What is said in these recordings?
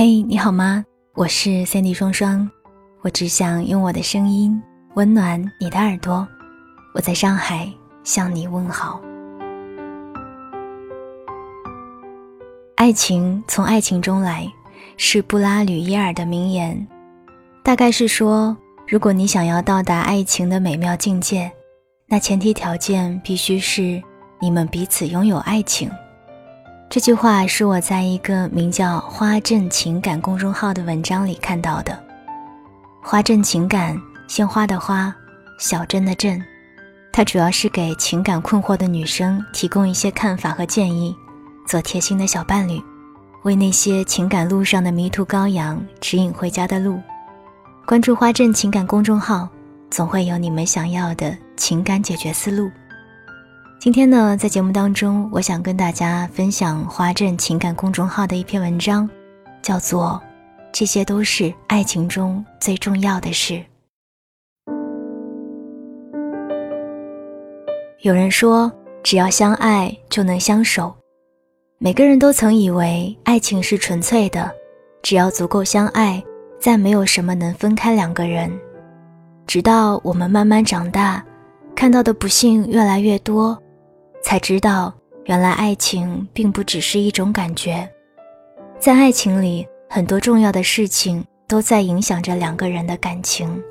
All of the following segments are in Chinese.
嘿，你好吗？我是三 D 双双，我只想用我的声音温暖你的耳朵。我在上海向你问好。爱情从爱情中来，是布拉吕耶尔的名言，大概是说，如果你想要到达爱情的美妙境界，那前提条件必须是你们彼此拥有爱情。这句话是我在一个名叫“花镇情感”公众号的文章里看到的。花镇情感，鲜花的花，小镇的镇，它主要是给情感困惑的女生提供一些看法和建议，做贴心的小伴侣，为那些情感路上的迷途羔羊指引回家的路。关注花镇情感公众号，总会有你们想要的情感解决思路。今天呢，在节目当中，我想跟大家分享花镇情感公众号的一篇文章，叫做《这些都是爱情中最重要的事》。有人说，只要相爱就能相守。每个人都曾以为爱情是纯粹的，只要足够相爱，再没有什么能分开两个人。直到我们慢慢长大，看到的不幸越来越多。才知道，原来爱情并不只是一种感觉，在爱情里，很多重要的事情都在影响着两个人的感情。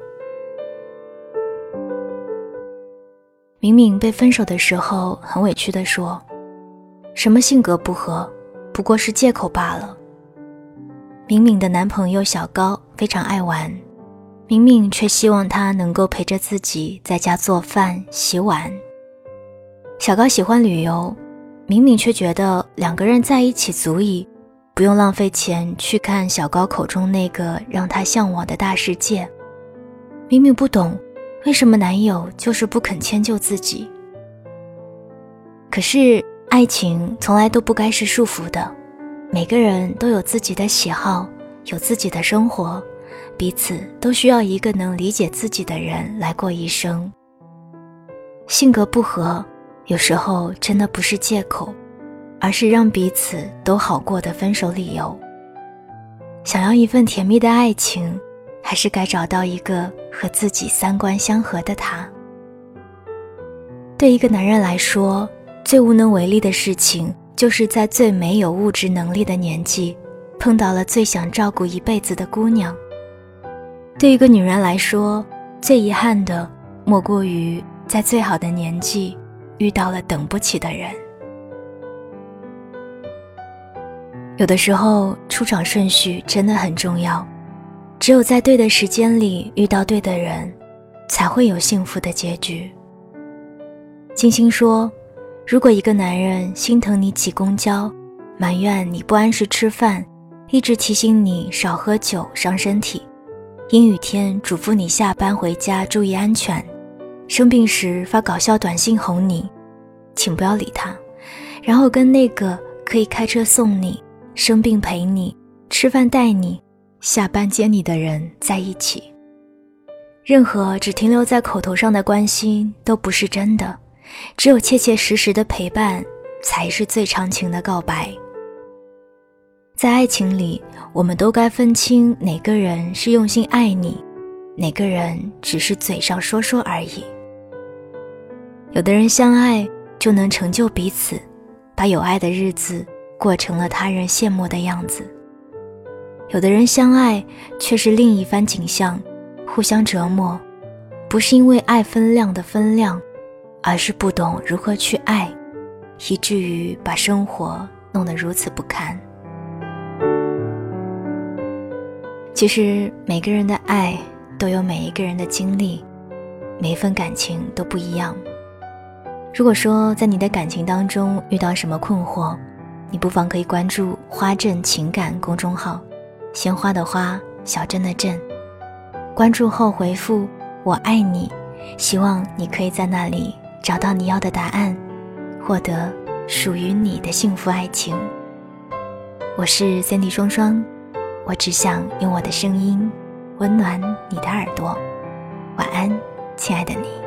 明明被分手的时候很委屈的说：“什么性格不合，不过是借口罢了。”明明的男朋友小高非常爱玩，明明却希望他能够陪着自己在家做饭、洗碗。小高喜欢旅游，明明却觉得两个人在一起足以，不用浪费钱去看小高口中那个让他向往的大世界。明明不懂为什么男友就是不肯迁就自己。可是爱情从来都不该是束缚的，每个人都有自己的喜好，有自己的生活，彼此都需要一个能理解自己的人来过一生。性格不合。有时候真的不是借口，而是让彼此都好过的分手理由。想要一份甜蜜的爱情，还是该找到一个和自己三观相合的他。对一个男人来说，最无能为力的事情，就是在最没有物质能力的年纪，碰到了最想照顾一辈子的姑娘。对一个女人来说，最遗憾的，莫过于在最好的年纪。遇到了等不起的人，有的时候出场顺序真的很重要。只有在对的时间里遇到对的人，才会有幸福的结局。金星说：“如果一个男人心疼你挤公交，埋怨你不按时吃饭，一直提醒你少喝酒伤身体，阴雨天嘱咐你下班回家注意安全。”生病时发搞笑短信哄你，请不要理他，然后跟那个可以开车送你、生病陪你、吃饭带你、下班接你的人在一起。任何只停留在口头上的关心都不是真的，只有切切实实的陪伴才是最长情的告白。在爱情里，我们都该分清哪个人是用心爱你，哪个人只是嘴上说说而已。有的人相爱就能成就彼此，把有爱的日子过成了他人羡慕的样子；有的人相爱却是另一番景象，互相折磨，不是因为爱分量的分量，而是不懂如何去爱，以至于把生活弄得如此不堪。其实每个人的爱都有每一个人的经历，每一份感情都不一样。如果说在你的感情当中遇到什么困惑，你不妨可以关注花镇情感公众号，鲜花的花，小镇的镇。关注后回复“我爱你”，希望你可以在那里找到你要的答案，获得属于你的幸福爱情。我是 Cindy 双双，我只想用我的声音温暖你的耳朵。晚安，亲爱的你。